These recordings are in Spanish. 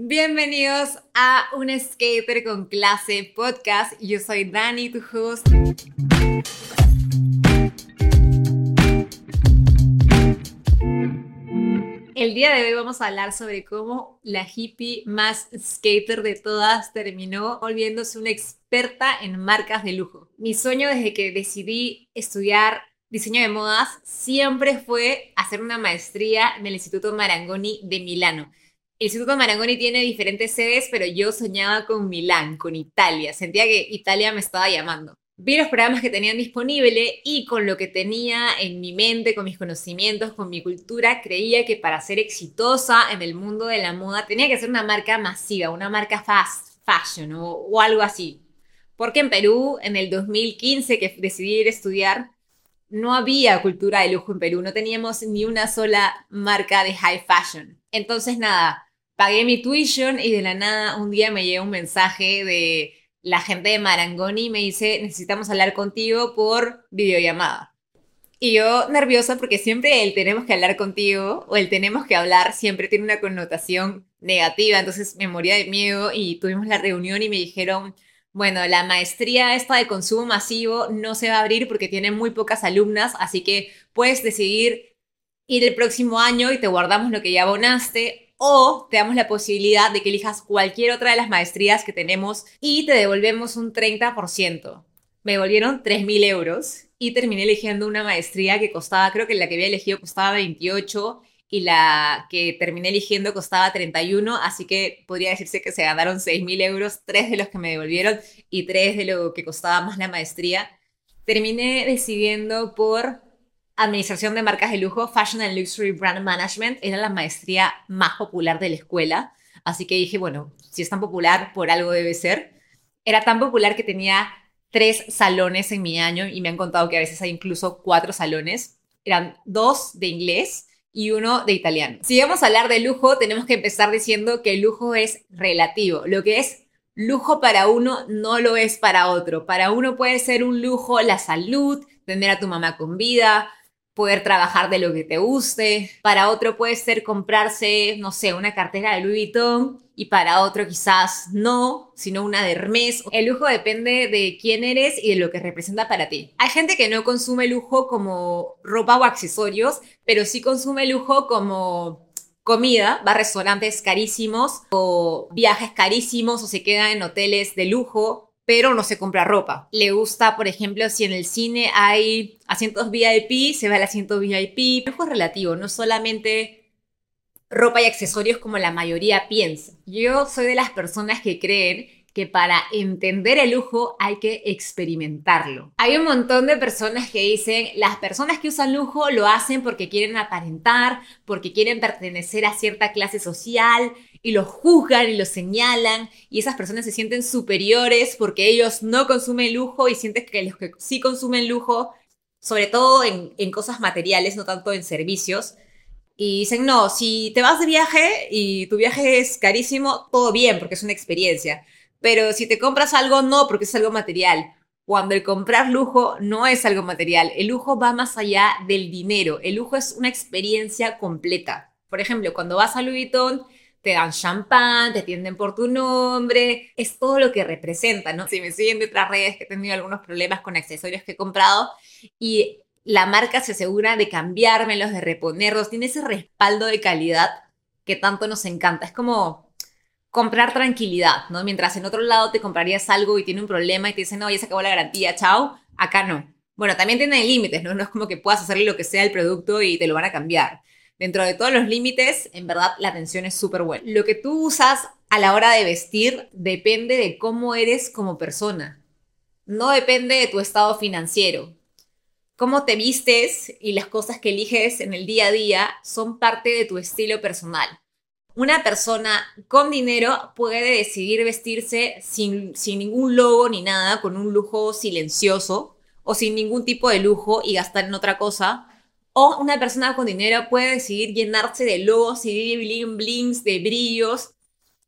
Bienvenidos a Un Skater con Clase Podcast. Yo soy Dani, tu host. El día de hoy vamos a hablar sobre cómo la hippie más skater de todas terminó volviéndose una experta en marcas de lujo. Mi sueño desde que decidí estudiar diseño de modas siempre fue hacer una maestría en el Instituto Marangoni de Milano. El Instituto Marangoni tiene diferentes sedes, pero yo soñaba con Milán, con Italia. Sentía que Italia me estaba llamando. Vi los programas que tenían disponible y con lo que tenía en mi mente, con mis conocimientos, con mi cultura, creía que para ser exitosa en el mundo de la moda tenía que ser una marca masiva, una marca fast fashion o, o algo así. Porque en Perú, en el 2015 que decidí ir a estudiar, no había cultura de lujo en Perú, no teníamos ni una sola marca de high fashion. Entonces, nada, pagué mi tuition y de la nada un día me llegó un mensaje de la gente de Marangoni y me dice, necesitamos hablar contigo por videollamada. Y yo nerviosa porque siempre el tenemos que hablar contigo o el tenemos que hablar siempre tiene una connotación negativa, entonces me moría de miedo y tuvimos la reunión y me dijeron, bueno, la maestría esta de consumo masivo no se va a abrir porque tiene muy pocas alumnas, así que puedes decidir ir el próximo año y te guardamos lo que ya abonaste o te damos la posibilidad de que elijas cualquier otra de las maestrías que tenemos y te devolvemos un 30%. Me devolvieron 3.000 euros y terminé eligiendo una maestría que costaba, creo que la que había elegido costaba 28 y la que terminé eligiendo costaba 31, así que podría decirse que se ganaron 6.000 euros, tres de los que me devolvieron y tres de lo que costaba más la maestría. Terminé decidiendo por Administración de Marcas de Lujo, Fashion and Luxury Brand Management, era la maestría más popular de la escuela, así que dije, bueno, si es tan popular, por algo debe ser. Era tan popular que tenía tres salones en mi año y me han contado que a veces hay incluso cuatro salones. Eran dos de inglés y uno de italiano. Si vamos a hablar de lujo, tenemos que empezar diciendo que el lujo es relativo. Lo que es lujo para uno no lo es para otro. Para uno puede ser un lujo la salud, tener a tu mamá con vida, poder trabajar de lo que te guste. Para otro puede ser comprarse, no sé, una cartera de Louis Vuitton y para otro quizás no, sino una de Hermes. El lujo depende de quién eres y de lo que representa para ti. Hay gente que no consume lujo como ropa o accesorios, pero sí consume lujo como comida, va a restaurantes carísimos o viajes carísimos o se queda en hoteles de lujo pero no se compra ropa. Le gusta, por ejemplo, si en el cine hay asientos VIP, se va al asiento VIP. Lujo es relativo, no solamente ropa y accesorios como la mayoría piensa. Yo soy de las personas que creen que para entender el lujo hay que experimentarlo. Hay un montón de personas que dicen, las personas que usan lujo lo hacen porque quieren aparentar, porque quieren pertenecer a cierta clase social, y los juzgan y los señalan y esas personas se sienten superiores porque ellos no consumen lujo y sientes que los que sí consumen lujo, sobre todo en, cosas materiales, no tanto en servicios, y dicen, no, si te vas de viaje y tu viaje es carísimo, todo bien porque es una experiencia, pero si te compras algo, no porque es algo material. Cuando el comprar lujo no es algo material, el lujo va más allá del dinero, el lujo es una experiencia completa. Por ejemplo, cuando vas a Louis Vuitton te dan champán, te atienden por tu nombre, es todo lo que representa, ¿no? Si me siguen de otras redes que he tenido algunos problemas con accesorios que he comprado y la marca se asegura de cambiármelos, de reponerlos, tiene ese respaldo de calidad que tanto nos encanta. Es como comprar tranquilidad, ¿no? Mientras en otro lado te comprarías algo y tiene un problema y te dicen, no, ya se acabó la garantía, chao, acá no. Bueno, también tiene límites, ¿no? No es como que puedas hacerle lo que sea el producto y te lo van a cambiar dentro de todos los límites, en verdad la atención es súper buena. Lo que tú usas a la hora de vestir depende de cómo eres como persona. No depende de tu estado financiero. Cómo te vistes y las cosas que eliges en el día a día son parte de tu estilo personal. Una persona con dinero puede decidir vestirse sin, sin ningún logo ni nada, con un lujo silencioso o sin ningún tipo de lujo y gastar en otra cosa, o una persona con dinero puede decidir llenarse de logos y de bling blings, de brillos,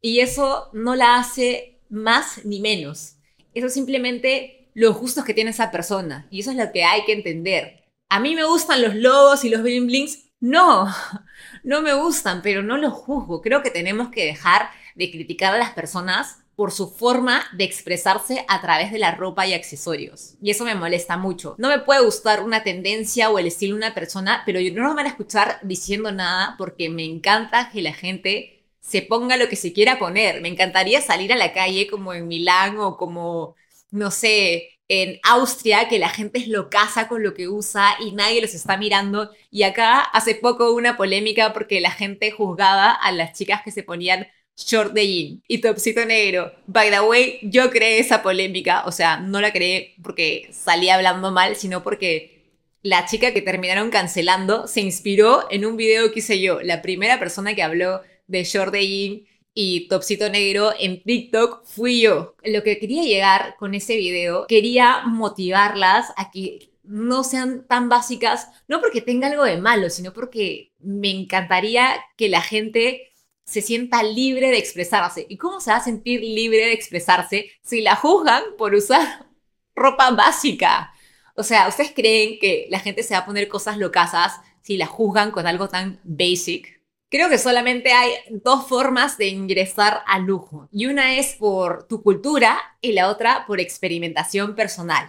y eso no la hace más ni menos. Eso es simplemente los gustos que tiene esa persona, y eso es lo que hay que entender. A mí me gustan los logos y los bling blings, No, no me gustan, pero no los juzgo. Creo que tenemos que dejar de criticar a las personas por su forma de expresarse a través de la ropa y accesorios. Y eso me molesta mucho. No me puede gustar una tendencia o el estilo de una persona, pero yo no me van a escuchar diciendo nada porque me encanta que la gente se ponga lo que se quiera poner. Me encantaría salir a la calle como en Milán o como, no sé, en Austria, que la gente es locaza con lo que usa y nadie los está mirando. Y acá hace poco una polémica porque la gente juzgaba a las chicas que se ponían short de jean y topsito negro. By the way, yo creé esa polémica, o sea, no la creé porque salía hablando mal, sino porque la chica que terminaron cancelando se inspiró en un video que hice yo. La primera persona que habló de short de jean y topsito negro en TikTok fui yo. Lo que quería llegar con ese video, quería motivarlas a que no sean tan básicas, no porque tenga algo de malo, sino porque me encantaría que la gente se sienta libre de expresarse. ¿Y cómo se va a sentir libre de expresarse si la juzgan por usar ropa básica? O sea, ¿ustedes creen que la gente se va a poner cosas locasas si la juzgan con algo tan basic? Creo que solamente hay dos formas de ingresar al lujo. Y una es por tu cultura y la otra por experimentación personal.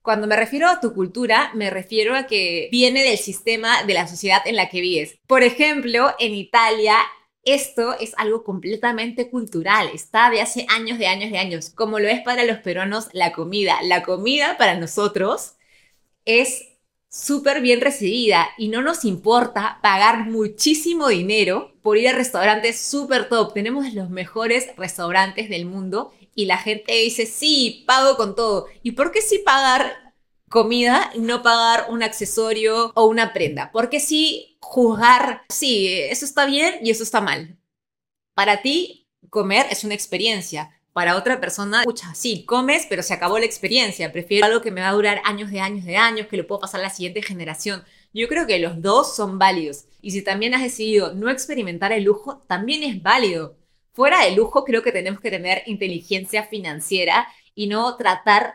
Cuando me refiero a tu cultura, me refiero a que viene del sistema de la sociedad en la que vives. Por ejemplo, en Italia esto es algo completamente cultural, está de hace años, de años, de años, como lo es para los peruanos la comida. La comida para nosotros es súper bien recibida y no nos importa pagar muchísimo dinero por ir a restaurantes súper top. Tenemos los mejores restaurantes del mundo y la gente dice, sí, pago con todo. ¿Y por qué sí pagar comida y no pagar un accesorio o una prenda. Porque si juzgar, sí, eso está bien y eso está mal. Para ti, comer es una experiencia. Para otra persona, escucha, sí, comes, pero se acabó la experiencia. Prefiero algo que me va a durar años de años de años, que lo puedo pasar a la siguiente generación. Yo creo que los dos son válidos. Y si también has decidido no experimentar el lujo, también es válido. Fuera del lujo, creo que tenemos que tener inteligencia financiera y no tratar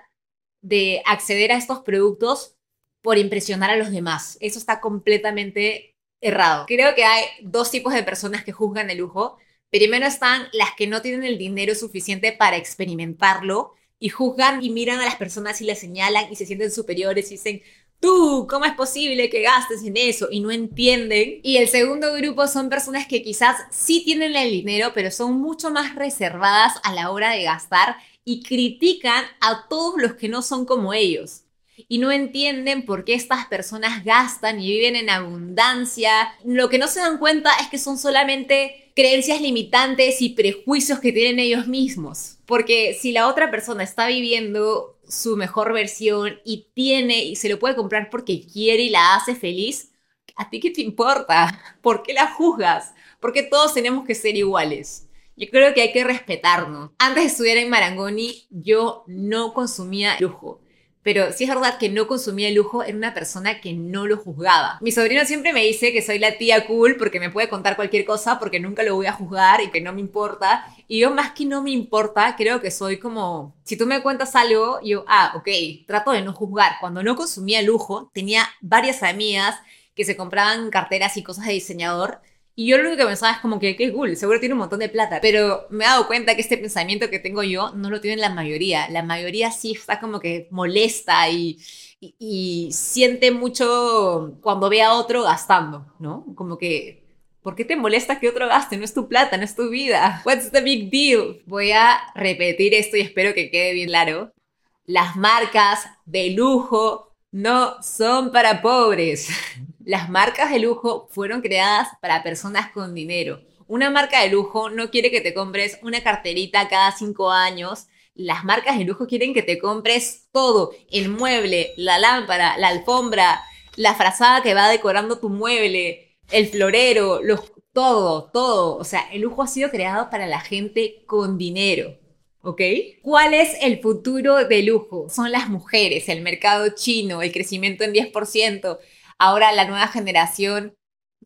de acceder a estos productos por impresionar a los demás. Eso está completamente errado. Creo que hay dos tipos de personas que juzgan el lujo. Primero están las que no tienen el dinero suficiente para experimentarlo y juzgan y miran a las personas y les señalan y se sienten superiores y dicen, tú, ¿cómo es posible que gastes en eso? Y no entienden. Y el segundo grupo son personas que quizás sí tienen el dinero, pero son mucho más reservadas a la hora de gastar y critican a todos los que no son como ellos. Y no entienden por qué estas personas gastan y viven en abundancia. Lo que no se dan cuenta es que son solamente creencias limitantes y prejuicios que tienen ellos mismos. Porque si la otra persona está viviendo su mejor versión y tiene y se lo puede comprar porque quiere y la hace feliz, ¿a ti qué te importa? ¿Por qué la juzgas? Porque todos tenemos que ser iguales. Yo creo que hay que respetarnos. Antes de estudiar en Marangoni, yo no consumía lujo. Pero si es verdad que no consumía lujo, era una persona que no lo juzgaba. Mi sobrino siempre me dice que soy la tía cool porque me puede contar cualquier cosa porque nunca lo voy a juzgar y que no me importa. Y yo más que no me importa, creo que soy como, si tú me cuentas algo, yo, ah, ok, trato de no juzgar. Cuando no consumía lujo, tenía varias amigas que se compraban carteras y cosas de diseñador y yo lo único que pensaba es como que, qué cool, seguro tiene un montón de plata. Pero me he dado cuenta que este pensamiento que tengo yo no lo tiene la mayoría. La mayoría sí está como que molesta y, y, siente mucho cuando ve a otro gastando, ¿no? Como que, ¿por qué te molesta que otro gaste? No es tu plata, no es tu vida. What's the big deal? Voy a repetir esto y espero que quede bien claro. Las marcas de lujo no son para pobres. Las marcas de lujo fueron creadas para personas con dinero. Una marca de lujo no quiere que te compres una carterita cada cinco años. Las marcas de lujo quieren que te compres todo, el mueble, la lámpara, la alfombra, la frazada que va decorando tu mueble, el florero, todo, todo. O sea, el lujo ha sido creado para la gente con dinero. ¿Ok? ¿Cuál es el futuro del lujo? Son las mujeres, el mercado chino, el crecimiento en 10%, ahora la nueva generación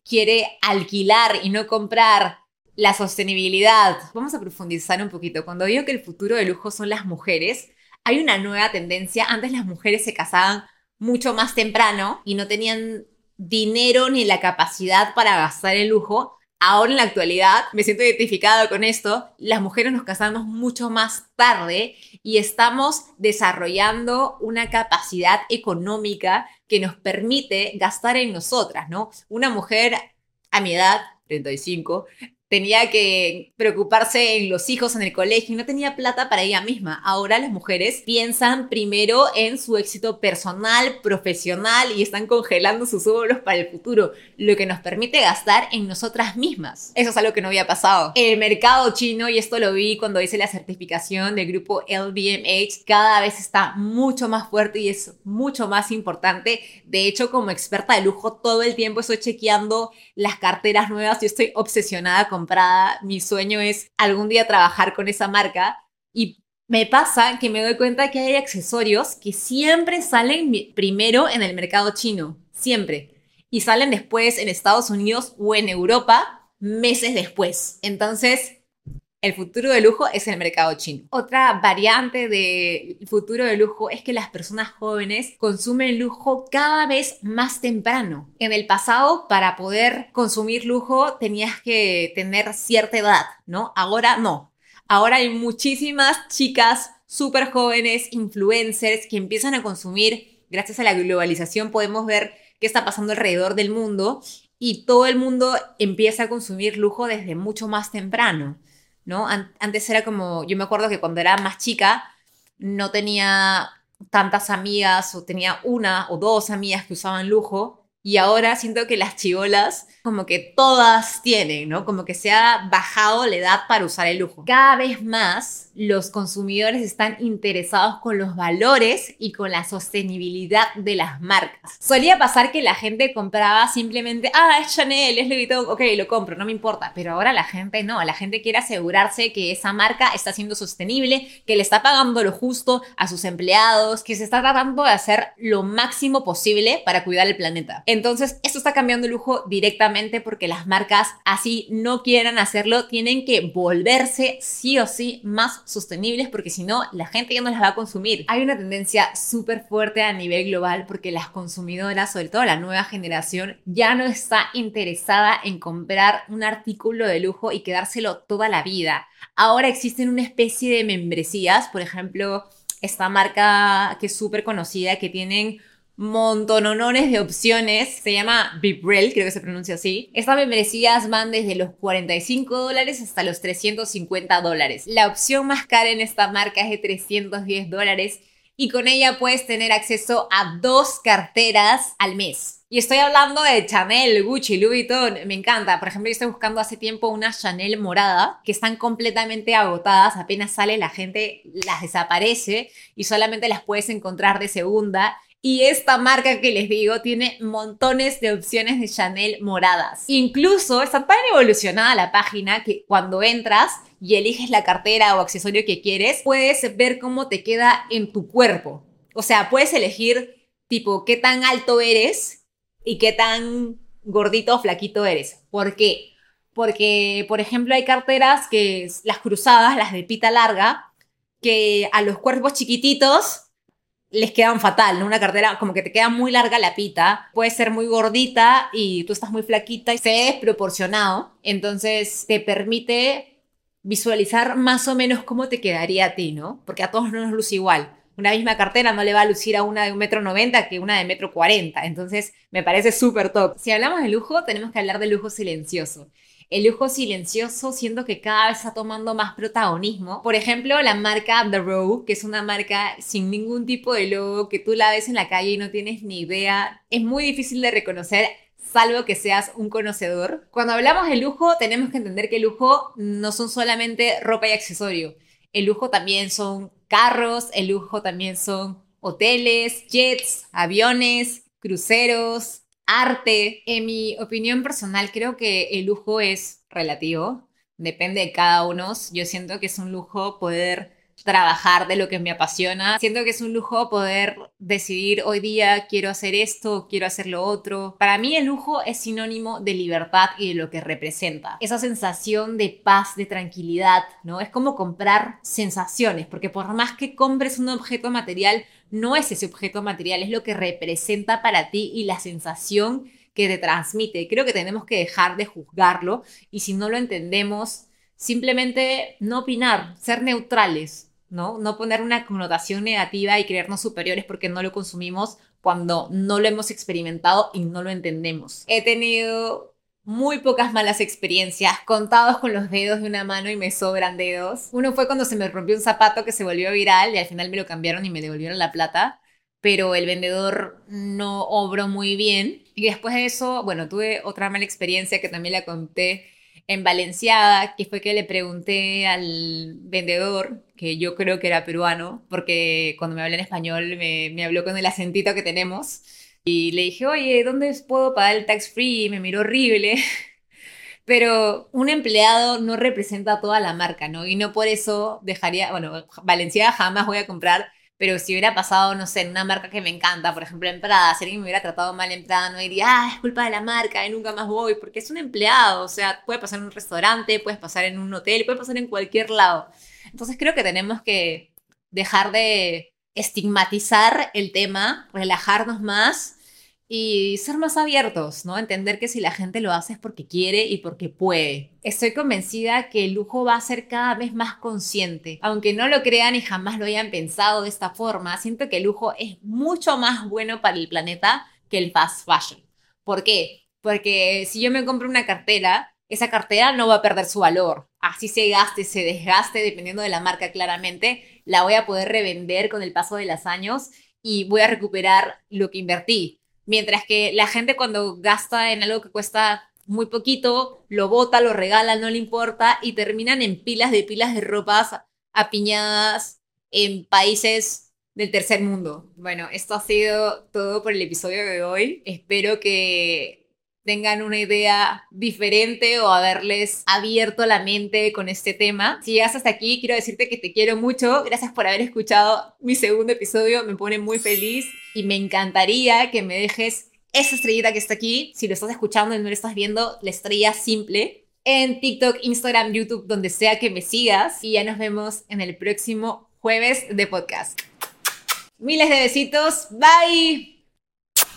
quiere alquilar y no comprar la sostenibilidad. Vamos a profundizar un poquito. Cuando digo que el futuro de lujo son las mujeres, hay una nueva tendencia. Antes las mujeres se casaban mucho más temprano y no tenían dinero ni la capacidad para gastar en lujo, ahora en la actualidad, me siento identificado con esto, las mujeres nos casamos mucho más tarde y estamos desarrollando una capacidad económica que nos permite gastar en nosotras, ¿no? Una mujer a mi edad, 35, tenía que preocuparse en los hijos en el colegio y no tenía plata para ella misma. Ahora las mujeres piensan primero en su éxito personal, profesional y están congelando sus óvulos para el futuro, lo que nos permite gastar en nosotras mismas. Eso es algo que no había pasado. El mercado chino, y esto lo vi cuando hice la certificación del grupo LVMH, cada vez está mucho más fuerte y es mucho más importante. De hecho, como experta de lujo, todo el tiempo estoy chequeando las carteras nuevas. Yo estoy obsesionada con comprada, mi sueño es algún día trabajar con esa marca y me pasa que me doy cuenta que hay accesorios que siempre salen primero en el mercado chino, siempre, y salen después en Estados Unidos o en Europa meses después. Entonces, el futuro de lujo es el mercado chino. Otra variante del futuro de lujo es que las personas jóvenes consumen lujo cada vez más temprano. En el pasado, para poder consumir lujo, tenías que tener cierta edad, ¿no? Ahora no. Ahora hay muchísimas chicas súper jóvenes, influencers, que empiezan a consumir, gracias a la globalización podemos ver qué está pasando alrededor del mundo y todo el mundo empieza a consumir lujo desde mucho más temprano. ¿No? Antes era como, yo me acuerdo que cuando era más chica no tenía tantas amigas o tenía una o dos amigas que usaban lujo y ahora siento que las chivolas, como que todas tienen, ¿no? Como que se ha bajado la edad para usar el lujo. Cada vez más los consumidores están interesados con los valores y con la sostenibilidad de las marcas. Solía pasar que la gente compraba simplemente, ah, es Chanel, es Louis ok, lo compro, no me importa. Pero ahora la gente no, la gente quiere asegurarse que esa marca está siendo sostenible, que le está pagando lo justo a sus empleados, que se está tratando de hacer lo máximo posible para cuidar el planeta. Entonces, esto está cambiando el lujo directamente porque las marcas, así no quieran hacerlo, tienen que volverse sí o sí más sostenibles porque si no, la gente ya no las va a consumir. Hay una tendencia súper fuerte a nivel global porque las consumidoras, sobre todo la nueva generación, ya no está interesada en comprar un artículo de lujo y quedárselo toda la vida. Ahora existen una especie de membresías, por ejemplo, esta marca que es súper conocida, que tienen montonones de opciones. Se llama Bibrel, creo que se pronuncia así. Estas membresías van desde los 45 dólares hasta los 350 dólares. La opción más cara en esta marca es de 310 dólares y con ella puedes tener acceso a dos carteras al mes. Y estoy hablando de Chanel, Gucci, Louis Vuitton, me encanta. Por ejemplo, yo estoy buscando hace tiempo una Chanel morada que están completamente agotadas, apenas sale la gente las desaparece y solamente las puedes encontrar de segunda y esta marca que les digo tiene montones de opciones de Chanel moradas. Incluso está tan evolucionada la página que cuando entras y eliges la cartera o accesorio que quieres, puedes ver cómo te queda en tu cuerpo. O sea, puedes elegir tipo qué tan alto eres y qué tan gordito o flaquito eres. ¿Por qué? Porque, por ejemplo, hay carteras que las cruzadas, las de pita larga, que a los cuerpos chiquititos les quedan fatal, ¿no? Una cartera como que te queda muy larga la pita, puede ser muy gordita y tú estás muy flaquita y se ve desproporcionado, entonces te permite visualizar más o menos cómo te quedaría a ti, ¿no? Porque a todos no nos luce igual. Una misma cartera no le va a lucir a una de un metro noventa que una de metro cuarenta, entonces me parece súper top. Si hablamos de lujo, tenemos que hablar de lujo silencioso el lujo silencioso siento que cada vez está tomando más protagonismo. Por ejemplo, la marca The Row, que es una marca sin ningún tipo de logo, que tú la ves en la calle y no tienes ni idea, es muy difícil de reconocer salvo que seas un conocedor. Cuando hablamos de lujo, tenemos que entender que el lujo no son solamente ropa y accesorio. El lujo también son carros, el lujo también son hoteles, jets, aviones, cruceros, arte. En mi opinión personal, creo que el lujo es relativo, depende de cada uno. Yo siento que es un lujo poder trabajar de lo que me apasiona. Siento que es un lujo poder decidir hoy día quiero hacer esto, quiero hacer lo otro. Para mí el lujo es sinónimo de libertad y de lo que representa. Esa sensación de paz, de tranquilidad, ¿no? Es como comprar sensaciones, porque por más que compres un objeto material, no es ese objeto material, es lo que representa para ti y la sensación que te transmite. Creo que tenemos que dejar de juzgarlo y si no lo entendemos, simplemente no opinar, ser neutrales, ¿no? No poner una connotación negativa y creernos superiores porque no lo consumimos cuando no lo hemos experimentado y no lo entendemos. He tenido muy pocas malas experiencias, contados con los dedos de una mano y me sobran dedos. Uno fue cuando se me rompió un zapato que se volvió viral y al final me lo cambiaron y me devolvieron la plata, pero el vendedor no obró muy bien. Y después de eso, bueno, tuve otra mala experiencia que también la conté en Valenciaga, que fue que le pregunté al vendedor, que yo creo que era peruano, porque cuando me habla en español me, me habló con el acentito que tenemos. Y le dije, oye, ¿dónde puedo pagar el tax free? Y me miró horrible. Pero un empleado no representa toda la marca, ¿no? Y no por eso dejaría, bueno, Valenciaga jamás voy a comprar, pero si hubiera pasado, no sé, en una marca que me encanta, por ejemplo, en Prada, si alguien me hubiera tratado mal en Prada, no diría, ah, es culpa de la marca y nunca más voy, porque es un empleado, o sea, puede pasar en un restaurante, puede pasar en un hotel, puede pasar en cualquier lado. Entonces creo que tenemos que dejar de estigmatizar el tema, relajarnos más y ser más abiertos, ¿no? Entender que si la gente lo hace es porque quiere y porque puede. Estoy convencida que el lujo va a ser cada vez más consciente. Aunque no lo crean y jamás lo hayan pensado de esta forma, siento que el lujo es mucho más bueno para el planeta que el fast fashion. ¿Por qué? Porque si yo me compro una cartera, esa cartera no va a perder su valor. Así se gaste, se desgaste, dependiendo de la marca claramente, la voy a poder revender con el paso de los años y voy a recuperar lo que invertí. Mientras que la gente cuando gasta en algo que cuesta muy poquito, lo bota, lo regala, no le importa y terminan en pilas de pilas de ropas apiñadas en países del tercer mundo. Bueno, esto ha sido todo por el episodio de hoy. Espero que tengan una idea diferente o haberles abierto la mente con este tema. Si llegas hasta aquí, quiero decirte que te quiero mucho. Gracias por haber escuchado mi segundo episodio. Me pone muy feliz y me encantaría que me dejes esa estrellita que está aquí. Si lo estás escuchando y no lo estás viendo, la estrella simple en TikTok, Instagram, YouTube, donde sea que me sigas. Y ya nos vemos en el próximo jueves de podcast. Miles de besitos. Bye.